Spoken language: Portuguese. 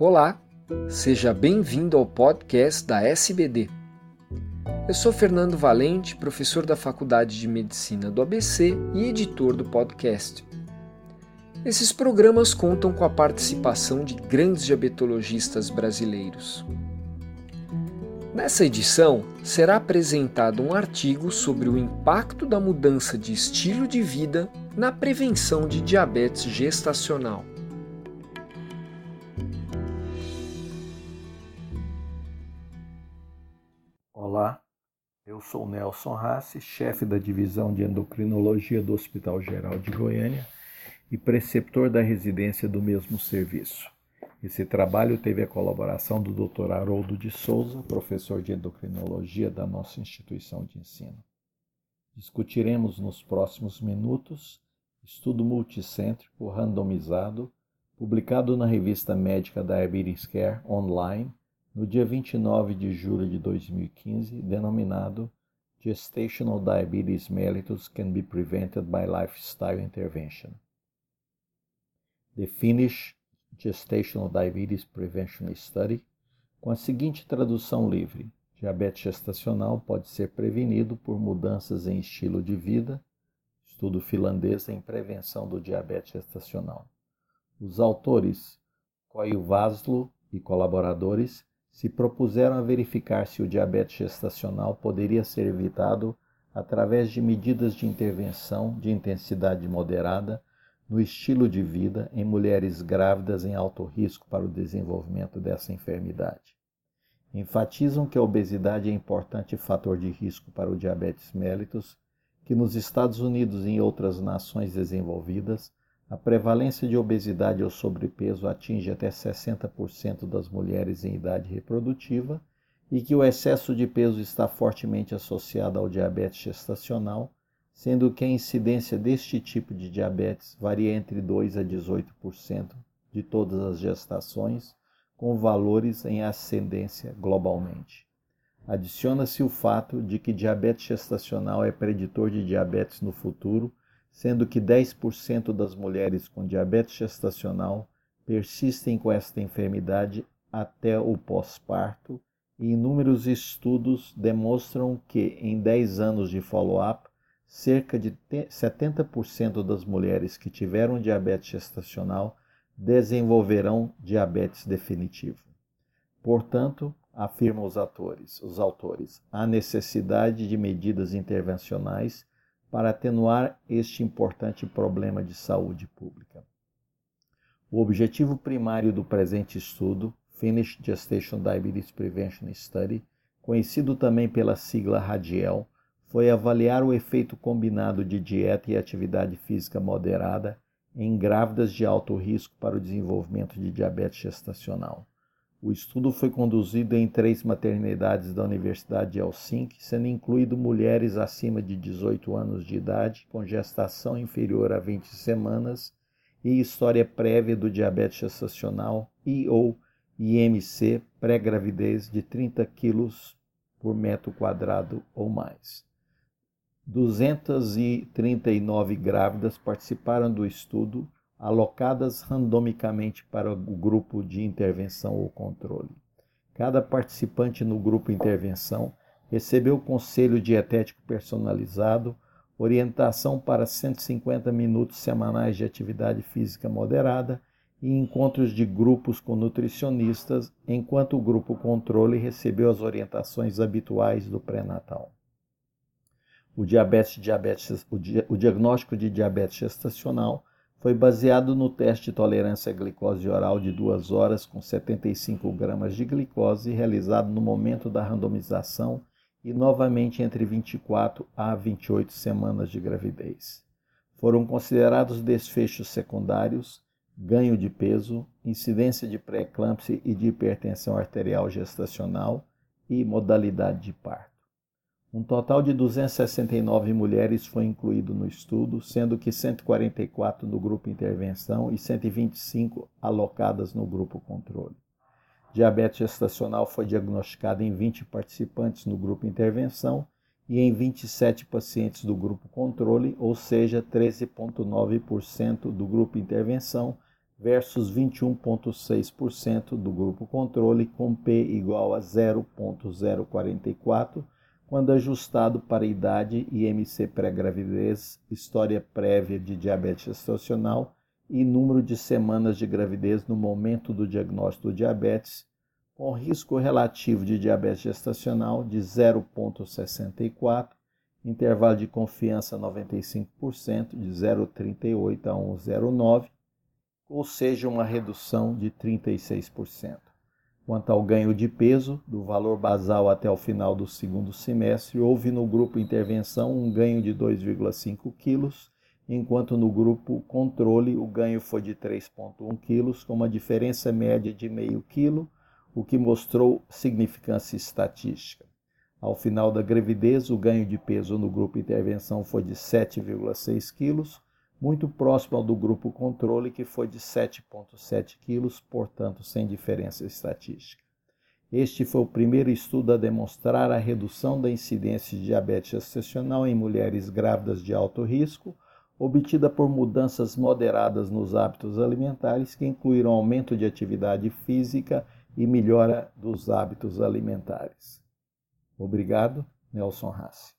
Olá, seja bem-vindo ao podcast da SBD. Eu sou Fernando Valente, professor da Faculdade de Medicina do ABC e editor do podcast. Esses programas contam com a participação de grandes diabetologistas brasileiros. Nessa edição, será apresentado um artigo sobre o impacto da mudança de estilo de vida na prevenção de diabetes gestacional. Olá, eu sou Nelson Rassi, chefe da divisão de endocrinologia do Hospital Geral de Goiânia e preceptor da residência do mesmo serviço. Esse trabalho teve a colaboração do Dr. Haroldo de Souza, professor de endocrinologia da nossa instituição de ensino. Discutiremos nos próximos minutos estudo multicêntrico randomizado publicado na revista médica Diabetes Care Online no dia 29 de julho de 2015, denominado Gestational Diabetes Mellitus Can Be Prevented by Lifestyle Intervention. The Finnish Gestational Diabetes Prevention Study, com a seguinte tradução livre: Diabetes gestacional pode ser prevenido por mudanças em estilo de vida. Estudo finlandês em prevenção do diabetes gestacional. Os autores Koivu Vaslo e colaboradores se propuseram a verificar se o diabetes gestacional poderia ser evitado através de medidas de intervenção de intensidade moderada no estilo de vida em mulheres grávidas em alto risco para o desenvolvimento dessa enfermidade. Enfatizam que a obesidade é importante fator de risco para o diabetes mellitus, que nos Estados Unidos e em outras nações desenvolvidas a prevalência de obesidade ou sobrepeso atinge até 60% das mulheres em idade reprodutiva e que o excesso de peso está fortemente associado ao diabetes gestacional, sendo que a incidência deste tipo de diabetes varia entre 2 a 18% de todas as gestações, com valores em ascendência globalmente. Adiciona-se o fato de que diabetes gestacional é preditor de diabetes no futuro sendo que 10% das mulheres com diabetes gestacional persistem com esta enfermidade até o pós-parto, e inúmeros estudos demonstram que, em 10 anos de follow-up, cerca de 70% das mulheres que tiveram diabetes gestacional desenvolverão diabetes definitivo. Portanto, afirmam os atores, os autores, há necessidade de medidas intervencionais para atenuar este importante problema de saúde pública. O objetivo primário do presente estudo, Finnish Gestation Diabetes Prevention Study, conhecido também pela sigla RADIEL, foi avaliar o efeito combinado de dieta e atividade física moderada em grávidas de alto risco para o desenvolvimento de diabetes gestacional. O estudo foi conduzido em três maternidades da Universidade de Helsinki, sendo incluído mulheres acima de 18 anos de idade, com gestação inferior a 20 semanas e história prévia do diabetes gestacional e ou IMC pré-gravidez de 30 kg por metro quadrado ou mais. 239 grávidas participaram do estudo alocadas randomicamente para o grupo de intervenção ou controle. Cada participante no grupo intervenção recebeu conselho dietético personalizado, orientação para 150 minutos semanais de atividade física moderada e encontros de grupos com nutricionistas, enquanto o grupo controle recebeu as orientações habituais do pré-natal. O, diabetes, diabetes, o, dia, o diagnóstico de diabetes gestacional foi baseado no teste de tolerância à glicose oral de duas horas com 75 gramas de glicose realizado no momento da randomização e novamente entre 24 a 28 semanas de gravidez. Foram considerados desfechos secundários, ganho de peso, incidência de pré-eclâmpsia e de hipertensão arterial gestacional e modalidade de parto. Um total de 269 mulheres foi incluído no estudo, sendo que 144 no grupo intervenção e 125 alocadas no grupo controle. Diabetes gestacional foi diagnosticada em 20 participantes no grupo intervenção e em 27 pacientes do grupo controle, ou seja, 13,9% do grupo intervenção versus 21,6% do grupo controle, com P igual a 0,044, quando ajustado para idade, IMC pré-gravidez, história prévia de diabetes gestacional e número de semanas de gravidez no momento do diagnóstico do diabetes, com risco relativo de diabetes gestacional de 0,64, intervalo de confiança 95%, de 0,38 a 1,09, ou seja, uma redução de 36%. Quanto ao ganho de peso, do valor basal até o final do segundo semestre, houve no grupo intervenção um ganho de 2,5 kg, enquanto no grupo controle o ganho foi de 3,1 kg, com uma diferença média de meio quilo, o que mostrou significância estatística. Ao final da gravidez, o ganho de peso no grupo intervenção foi de 7,6 kg, muito próximo ao do grupo controle, que foi de 7,7 quilos, portanto, sem diferença estatística. Este foi o primeiro estudo a demonstrar a redução da incidência de diabetes gestacional em mulheres grávidas de alto risco, obtida por mudanças moderadas nos hábitos alimentares, que incluíram aumento de atividade física e melhora dos hábitos alimentares. Obrigado, Nelson Hassi.